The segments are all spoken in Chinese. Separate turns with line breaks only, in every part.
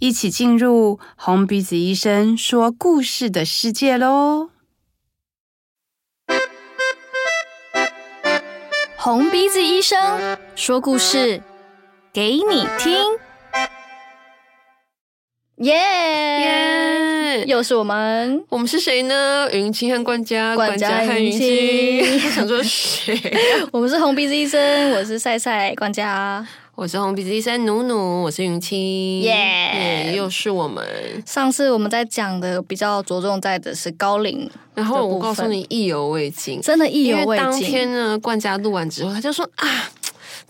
一起进入红鼻子医生说故事的世界喽！
红鼻子医生说故事。给你听，耶耶！又是我们，
我们是谁呢？云清和冠嘉，
冠家和云清。
我 想说谁、啊？
我们是红鼻子医生，我是赛赛，冠嘉。
我是红鼻子医生努努，我是云清，耶、yeah！又是我们。
上次我们在讲的比较着重在的是高龄，
然后我告诉你意犹未尽，
真的意犹未尽。
当天呢，冠家录完之后，他就说啊，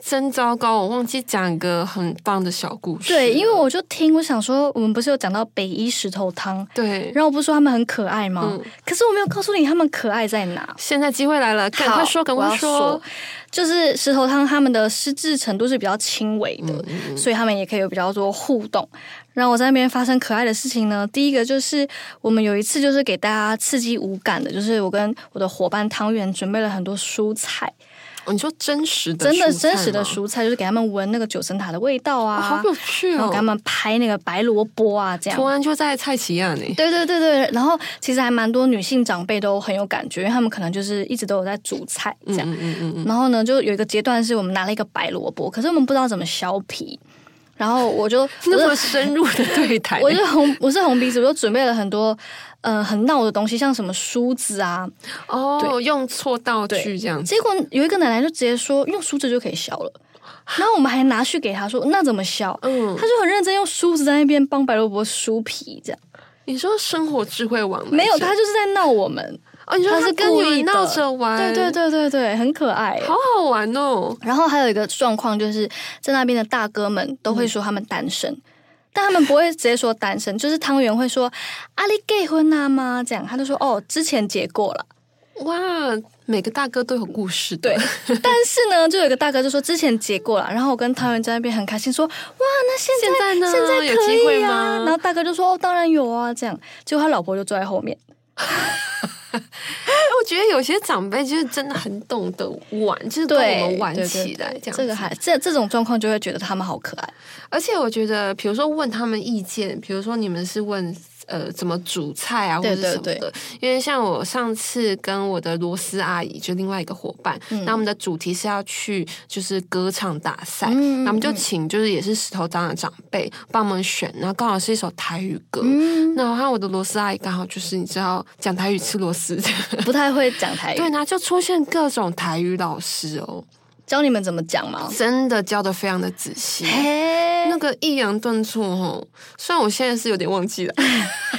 真糟糕，我忘记讲一个很棒的小故事。
对，因为我就听，我想说，我们不是有讲到北一石头汤？
对，
然后我不是说他们很可爱吗？嗯、可是我没有告诉你他们可爱在哪。
现在机会来了，赶快说，赶快说。
就是石头汤，他们的失智程度是比较轻微的，嗯嗯嗯，所以他们也可以有比较多互动。然后我在那边发生可爱的事情呢。第一个就是我们有一次就是给大家刺激五感的，就是我跟我的伙伴汤圆准备了很多蔬菜。
哦、你说真实的，
真的真实的蔬菜，就是给他们闻那个九层塔的味道啊，
哦、好有趣哦！
然后给他们拍那个白萝卜啊，这样。
突然就在菜市仔呢。
对对对对，然后其实还蛮多女性长辈都很有感觉，因为他们可能就是一直都有在煮菜这样。嗯嗯嗯嗯。然后呢，就有一个阶段是我们拿了一个白萝卜，可是我们不知道怎么削皮，然后我就
那么深入的对 谈，
我就红我是红鼻子，我就准备了很多。嗯、呃，很闹的东西，像什么梳子啊，
哦，用错道具这样子。
结果有一个奶奶就直接说，用梳子就可以削了。然后我们还拿去给她说，那怎么削？嗯，她就很认真用梳子在那边帮白萝卜梳皮，这样。
你说生活智慧王
没有？她就是在闹我们。
哦，你说他是故意闹着玩？
对对对对对，很可爱，
好好玩哦。
然后还有一个状况，就是在那边的大哥们都会说他们单身。嗯但他们不会直接说单身，就是汤圆会说阿里结婚了吗？这样，他就说哦，之前结过了。
哇，每个大哥都有故事。
对，但是呢，就有一个大哥就说之前结过了，然后我跟汤圆在那边很开心说哇，那现在
现在呢？
现在可以啊，
有机会吗？
然后大哥就说哦，当然有啊，这样，结果他老婆就坐在后面。
我觉得有些长辈就是真的很懂得玩，就是跟我们玩起来这样。
这个还这这种状况就会觉得他们好可爱，
而且我觉得，比如说问他们意见，比如说你们是问。呃，怎么煮菜啊，或者什么的？对对对，因为像我上次跟我的螺丝阿姨，就另外一个伙伴，那、嗯、我们的主题是要去就是歌唱大赛，那、嗯、我们就请就是也是石头汤的长辈帮我们选，然后刚好是一首台语歌，嗯、然后还有我的螺丝阿姨刚好就是你知道讲台语吃螺丝，
不太会讲台语，
对，然后就出现各种台语老师哦。
教你们怎么讲吗？
真的教的非常的仔细，那个抑扬顿挫哦，虽然我现在是有点忘记了，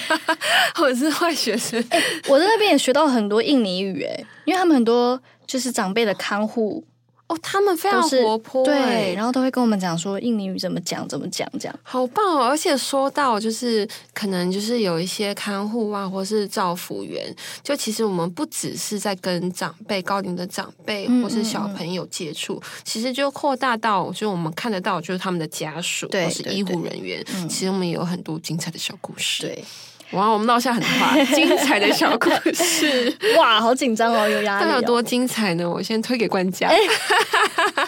我是坏学生。
欸，我在那边也学到很多印尼语，诶，因为他们很多就是长辈的看护。
哦，他们非常活泼，
对，然后都会跟我们讲说印尼语怎么讲，怎么讲，这样
好棒哦！而且说到就是可能就是有一些看护啊，或是照服员，就其实我们不只是在跟长辈、高龄的长辈或是小朋友接触，嗯嗯嗯，其实就扩大到就我们看得到，就是他们的家
属
或是医护人员，
嗯，
其实我们也有很多精彩的小故事。
对。
哇，我们落下很多话，精彩的小故事。
哇，好紧张哦，有压力、哦。
有多精彩呢？我先推给冠家。
欸、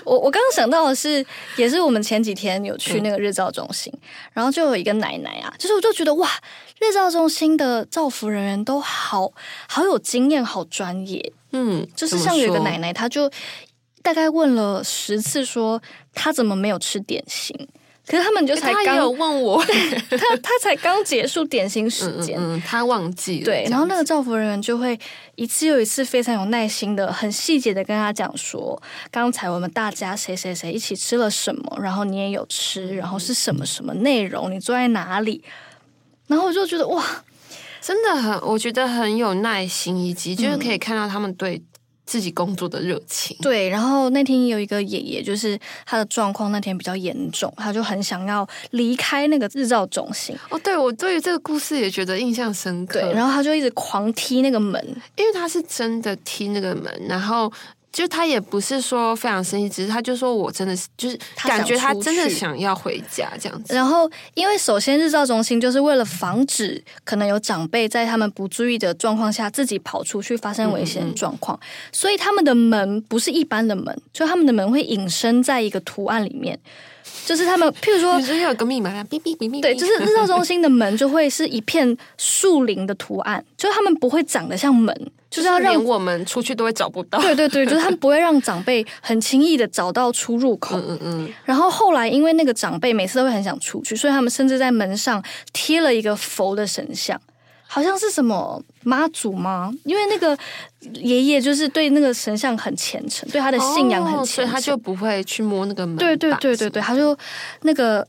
我我刚刚想到的是，也是我们前几天有去那个日照中心，嗯、然后就有一个奶奶啊，就是我就觉得哇，日照中心的造福人员都好好有经验，好专业。嗯，就是像有一个奶奶，她就大概问了十次，说她怎么没有吃点心。可是他们就才刚、欸、
有问我，
他他才刚结束点心时间，
嗯，嗯，他忘记了。
对，然后那个造福人员就会一次又一次非常有耐心的、很细节的跟他讲说，刚才我们大家谁谁谁一起吃了什么，然后你也有吃，然后是什么什么内容，你坐在哪里，然后我就觉得哇，
真的很，我觉得很有耐心，以及就是可以看到他们对。自己工作的热情。
对，然后那天有一个爷爷，就是他的状况那天比较严重，他就很想要离开那个日照中心。
哦，对，我对于这个故事也觉得印象深刻。
对，然后他就一直狂踢那个门，
因为他是真的踢那个门，然后。就他也不是说非常生气，只是他就说我真的是就是感觉他真的想要回家这样子。
然后，因为首先日照中心就是为了防止可能有长辈在他们不注意的状况下自己跑出去发生危险状况，所以他们的门不是一般的门，就他们的门会隐身在一个图案里面。就是他们，譬如说，
你说有个密码，哔哔哔哔。
对，就是日照中心的门就会是一片树林的图案，就是他们不会长得像门，就是要让
我们出去都会找不到。
对对对，就是他们不会让长辈 很轻易的找到出入口。嗯嗯嗯。然后后来，因为那个长辈每次都会很想出去，所以他们甚至在门上贴了一个佛的神像。好像是什么妈祖吗？因为那个爷爷就是对那个神像很虔诚，对他的信仰很虔诚，哦，
所以他就不会去摸那个门。
对对对对对，他就那个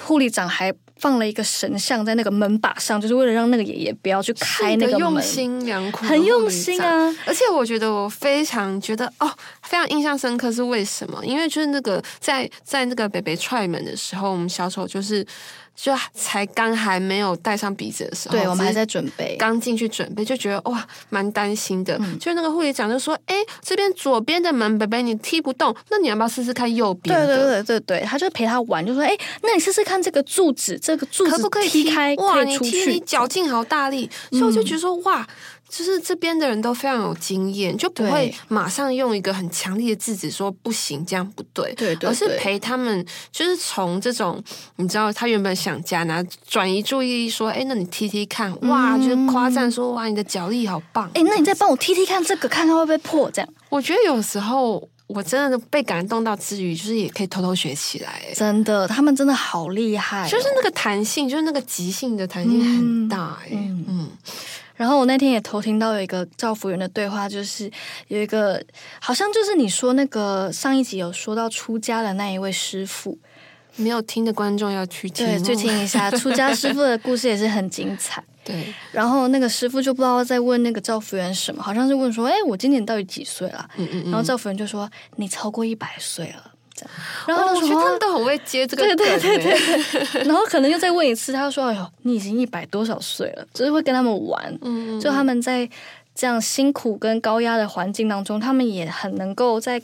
护理长还放了一个神像在那个门把上，就是为了让那个爷爷不要去开那个门。
用心良苦，
很用心啊！
而且我觉得我非常觉得哦，非常印象深刻是为什么？因为就是那个在在那个北北踹门的时候，我们小丑就是。就才刚还没有戴上鼻子的时候，
对，我们还在准备，
刚进去准备就觉得哇，蛮担心的。嗯、就那个护理长就说：“哎，这边左边的门，北北你踢不动，那你要不要试试看右边？”
对对对对对，他就陪他玩，就说：“哎，那你试试看这个柱子，这个柱子可不可以踢开？
哇，你踢，你脚劲好大力。嗯”所以我就觉得说哇。就是这边的人都非常有经验，就不会马上用一个很强力的制止说不行，这样不对，
对，对，对，
而是陪他们，就是从这种你知道他原本想加，然后转移注意力说，哎，那你踢踢看，哇，就是夸赞说，哇，你的脚力好棒，
哎，那你再帮我踢踢看这个，看看会不会破？这样，
我觉得有时候我真的被感动到之余，就是也可以偷偷学起来，
真的，他们真的好厉害哦，
就是那个弹性，就是那个即兴的弹性很大，哎，嗯。嗯
然后我那天也偷听到有一个照服员的对话，就是有一个好像就是你说那个上一集有说到出家的那一位师傅，
没有听的观众要去听，
对，去听一下出家师傅的故事也是很精彩。
对，
然后那个师傅就不知道在问那个照服员什么，好像是问说：“哎，我今年到底几岁了？”嗯嗯嗯，然后照服员就说：“你超过一百岁了。”
然后我觉得他们都很会接这个梗，
对对对对。然后可能又再问一次，他就说：“哎呦，你已经一百多少岁了？”就是会跟他们玩，嗯，就他们在这样辛苦跟高压的环境当中，他们也很能够在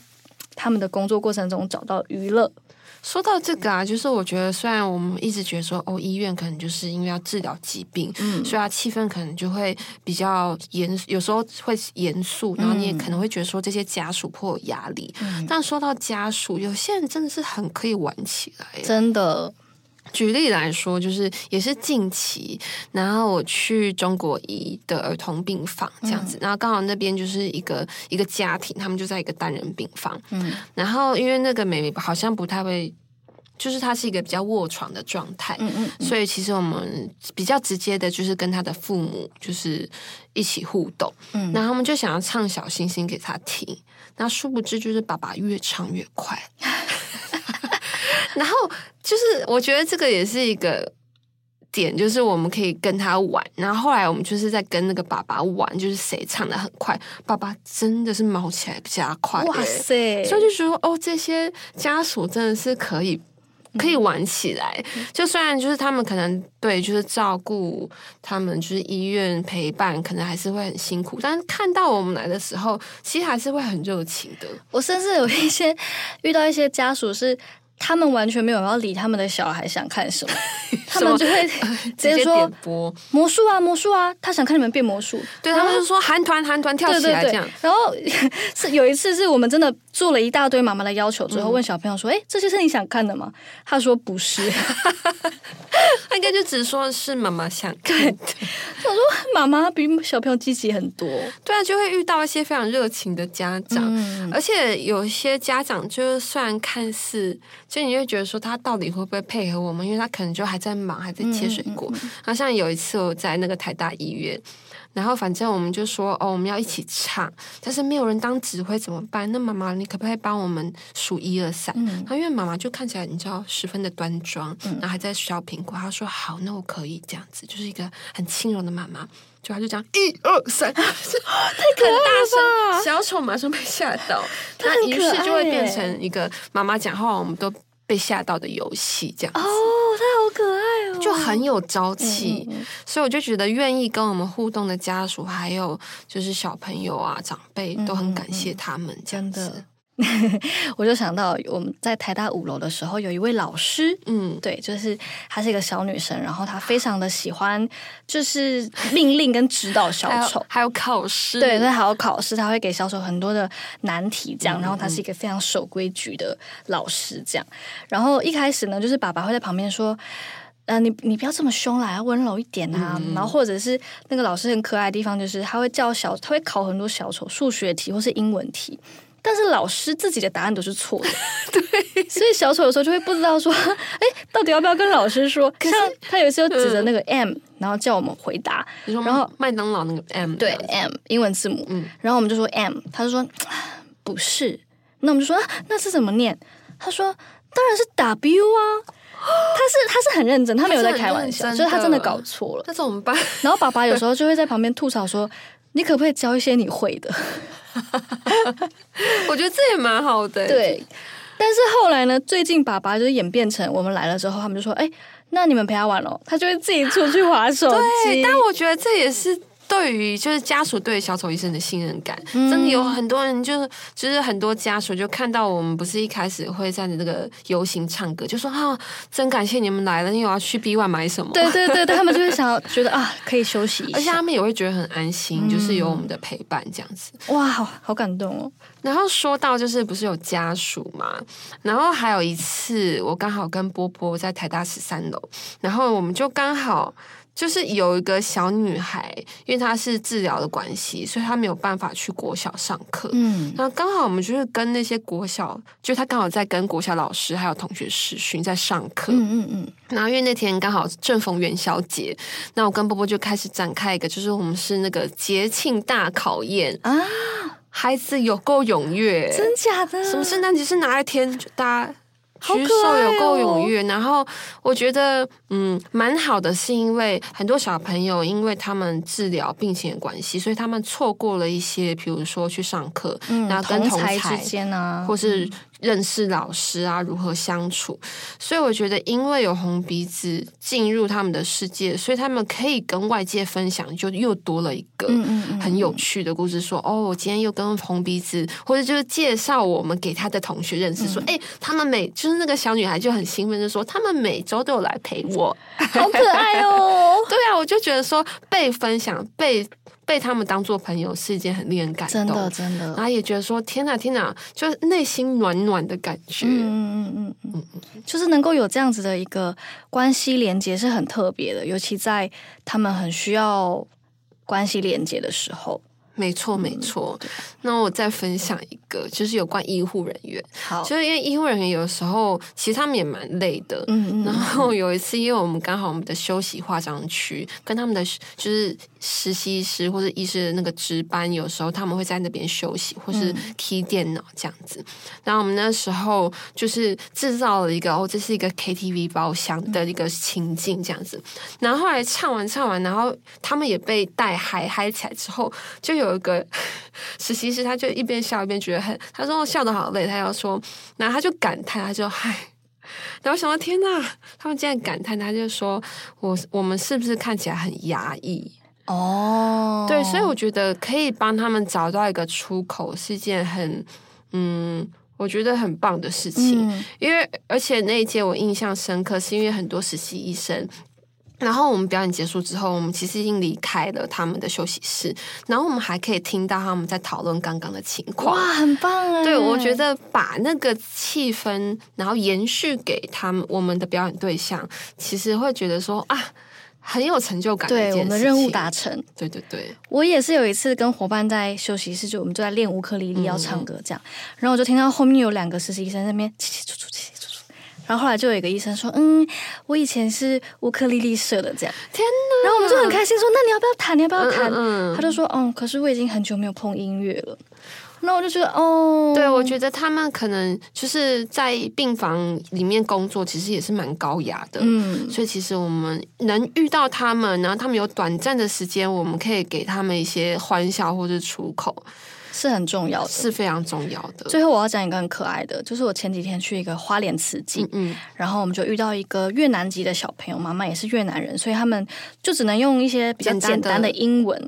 他们的工作过程中找到娱乐。
说到这个啊，就是我觉得，虽然我们一直觉得说，哦，医院可能就是因为要治疗疾病，嗯，所以它气氛可能就会比较严，有时候会严肃，然后你也可能会觉得说这些家属颇有压力。嗯，但说到家属，有些人真的是很可以玩起来，
真的。
举例来说，就是也是近期，然后我去中国医的儿童病房这样子，嗯、然后刚好那边就是一个一个家庭，他们就在一个单人病房，嗯，然后因为那个妹妹好像不太会，就是她是一个比较卧床的状态，嗯嗯，所以其实我们比较直接的就是跟她的父母就是一起互动，嗯，然后他们就想要唱小星星给她听，那殊不知就是爸爸越唱越快。然后就是，我觉得这个也是一个点，就是我们可以跟他玩。然后后来我们就是在跟那个爸爸玩，就是谁唱的很快，爸爸真的是毛起来比较快。哇塞！所以就说哦，这些家属真的是可以可以玩起来。就虽然就是他们可能对，就是照顾他们，就是医院陪伴，可能还是会很辛苦。但是看到我们来的时候，其实还是会很热情的。
我甚至有一些遇到一些家属是。他们完全没有要理他们的小孩想看什么，他们就会直接说魔术啊魔术啊，他想看你们变魔术。
对，他们就说韩团韩团跳起来这样。
然后是 有一次是我们真的做了一大堆妈妈的要求之后，问小朋友说：“哎，这些是你想看的吗？”他说：“不是。”
他应该就只说是妈妈想看的。
他 说：“妈妈比小朋友积极很多。”
对啊，就会遇到一些非常热情的家长，而且有一些家长就是虽然看似。所以你会觉得说他到底会不会配合我们？因为他可能就还在忙，还在切水果。然后像有一次我在那个台大医院，然后反正我们就说哦，我们要一起唱，但是没有人当指挥怎么办？那妈妈你可不可以帮我们数一二三？嗯，然后因为妈妈就看起来你知道十分的端庄，嗯，然后还在削苹果。她说好，那我可以这样子，就是一个很轻柔的妈妈。就他就这样一二三，太可
爱了吧！
小丑马上被吓到，那于是就会变成一个妈妈讲话，我们都被吓到的游戏这样子。
哦，他好可爱哦，
就很有朝气。嗯嗯嗯，所以我就觉得愿意跟我们互动的家属，还有就是小朋友啊、长辈，都很感谢他们这样子。
我就想到我们在台大五楼的时候，有一位老师，嗯，对，就是她是一个小女生，然后她非常的喜欢，就是命令跟指导小丑，
还有，考试，
对，她还有考试，她会给小丑很多的难题，这样，然后她是一个非常守规矩的老师，这样，然后一开始呢，就是爸爸会在旁边说，呃，你你不要这么凶啦，要温柔一点啊，嗯、然后或者是那个老师很可爱的地方，就是他会叫小，他会考很多小丑数学题或是英文题。但是老师自己的答案都是错的，
对，
所以小丑有时候就会不知道说，哎，到底要不要跟老师说？像他有时候指着那个 M，然后叫我们回答，然后
麦当劳那个 M，
对 M 英文字母，嗯，然后我们就说 M，他就说不是，那我们就说那是怎么念？他说当然是 W 啊，他是他是很认真，他没有在开玩笑，所以他真的搞错了，
那怎么办？
然后爸爸有时候就会在旁边吐槽说，你可不可以教一些你会的？
我觉得这也蛮好的。
对，但是后来呢？最近爸爸就演变成我们来了之后，他们就说：“哎，那你们陪他玩咯。”他就会自己出去划手机。
但我觉得这也是。对于就是家属对小丑医生的信任感，嗯、真的有很多人就是就是很多家属就看到我们不是一开始会在那个游行唱歌，就说啊，真感谢你们来了，你有要去 B One 买什么？
对对对对，他们就会想要 觉得啊，可以休息一下，
而且他们也会觉得很安心，嗯、就是有我们的陪伴这样子。
哇，好好感动哦。
然后说到就是不是有家属嘛，然后还有一次我刚好跟波波在台大十三楼，然后我们就刚好。就是有一个小女孩，因为她是治疗的关系，所以她没有办法去国小上课。嗯，那刚好我们就是跟那些国小，就她刚好在跟国小老师还有同学试训在上课。嗯嗯嗯。然后因为那天刚好正逢元宵节，那我跟波波就开始展开一个，就是我们是那个节庆大考验啊，孩子有够踊跃，
真假的？
什么圣诞节是哪一天？大家。举手有够踊跃，然后我觉得嗯蛮好的，是因为很多小朋友因为他们治疗病情的关系，所以他们错过了一些，比如说去上课，
嗯、
然后跟同才
之间啊，
或是。认识老师啊，如何相处？所以我觉得，因为有红鼻子进入他们的世界，所以他们可以跟外界分享，就又多了一个很有趣的故事。说哦，我今天又跟红鼻子，或者就是介绍我们给他的同学认识。说，哎、嗯，他们每就是那个小女孩就很兴奋就说，他们每周都有来陪我，
好可爱哦。
对啊，我就觉得说被分享被。被他们当做朋友是一件很令人感动，
真的真的。
然后也觉得说天哪天哪，就是内心暖暖的感觉。嗯
嗯嗯嗯嗯，就是能够有这样子的一个关系连接是很特别的，尤其在他们很需要关系连接的时候。
没错，没错。嗯、那我再分享一个，就是有关医护人员。
好，
就是因为医护人员有时候其实他们也蛮累的。嗯 嗯。然后有一次，因为我们刚好我们的休息化妆区跟他们的就是实习医师或者医师的那个值班，有时候他们会在那边休息或是 key 电脑这样子。嗯、然后我们那时候就是制造了一个哦，这是一个 KTV 包厢的一个情境这样子。然后后来唱完唱完，然后他们也被带嗨嗨起来之后，就有。有一个实习师，他就一边笑一边觉得很，他说我笑得好累，他要说，然后他就感叹，他就嗨，然后想到天呐，他们竟然感叹，他就说我我们是不是看起来很压抑？
哦，
对，所以我觉得可以帮他们找到一个出口，是一件很嗯，我觉得很棒的事情，嗯、因为而且那一届我印象深刻，是因为很多实习医生。然后我们表演结束之后，我们其实已经离开了他们的休息室，然后我们还可以听到他们在讨论刚刚的情况。
哇，很棒哎！
对，我觉得把那个气氛，然后延续给他们，我们的表演对象，其实会觉得说啊，很有成就感。
对，我们的任务达成。
对对对，
我也是有一次跟伙伴在休息室，就我们就在练乌克丽丽要唱歌这样，嗯、然后我就听到后面有两个实习生在那边起起出出起。然后后来就有一个医生说：“嗯，我以前是乌克丽丽社的，这样。”
天哪！
然后我们就很开心说：“那你要不要弹？你要不要弹？”嗯嗯嗯，他就说：“嗯，可是我已经很久没有碰音乐了。”那我就觉得哦，
对，我觉得他们可能就是在病房里面工作，其实也是蛮高雅的。嗯，所以其实我们能遇到他们，然后他们有短暂的时间，我们可以给他们一些欢笑或者出口。
是很重要的，
是非常重要的。
最后我要讲一个很可爱的，就是我前几天去一个花莲慈济，嗯，然后我们就遇到一个越南籍的小朋友，妈妈也是越南人，所以他们就只能用一些比较简单的英文。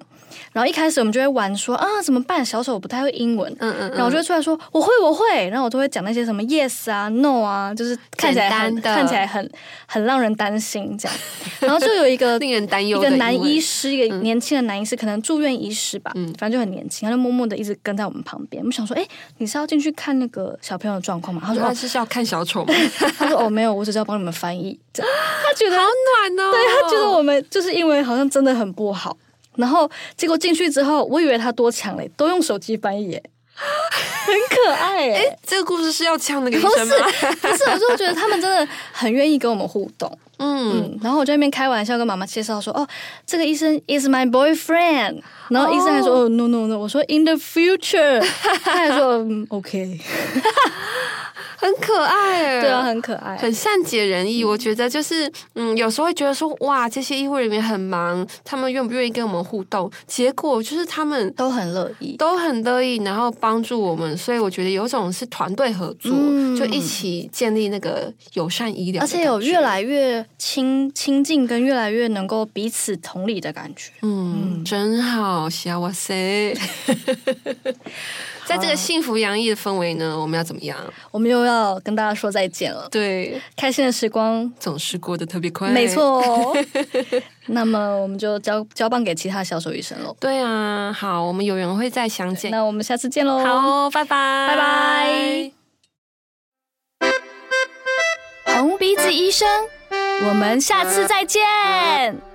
然后一开始我们就会玩说啊怎么办？小丑不太会英文，嗯嗯，然后我就会出来说我会我会，然后我都会讲那些什么 yes 啊 no 啊，就是看起来很看起来很很让人担心这样。然后就有一个
令人担忧
一个男医师，一个年轻的男医师，可能住院医师吧，嗯，反正就很年轻，他就默默的一直跟在我们旁边。我们想说，哎，你是要进去看那个小朋友的状况吗？他说
他是要看小丑吗？
他说哦没有，我只是要帮你们翻译。他觉得
好暖哦，
对他觉得我们就是因为好像真的很不好。然后结果进去之后，我以为他多强嘞，都用手机翻译，很可爱哎。
这个故事是要呛那个医生吗？
不是，不是，我就觉得他们真的很愿意跟我们互动。嗯，嗯，然后我在那边开玩笑跟妈妈介绍说：“哦，这个医生 is my boyfriend。”然后医生还说：“哦，no no no。”我说：“in the future。”他还说：“嗯，OK。”
很可爱，
对啊，很可爱，
很善解人意。嗯、我觉得就是，嗯，有时候会觉得说，哇，这些医护人员很忙，他们愿不愿意跟我们互动？结果就是他们
都很乐意，
都很乐意，然后帮助我们。所以我觉得有种是团队合作，嗯、就一起建立那个友善医疗，
而且有越来越亲亲近，跟越来越能够彼此同理的感觉。
嗯，嗯真好，哇塞！在这个幸福洋溢的氛围呢，我们要怎么样？
我们又要跟大家说再见了。
对，
开心的时光
总是过得特别快。
没错。那么我们就交交棒给其他小丑医生喽。
对啊，好，我们有缘会再相见。
那我们下次见喽。
好，拜拜，
拜拜。红鼻子医生，我们下次再见。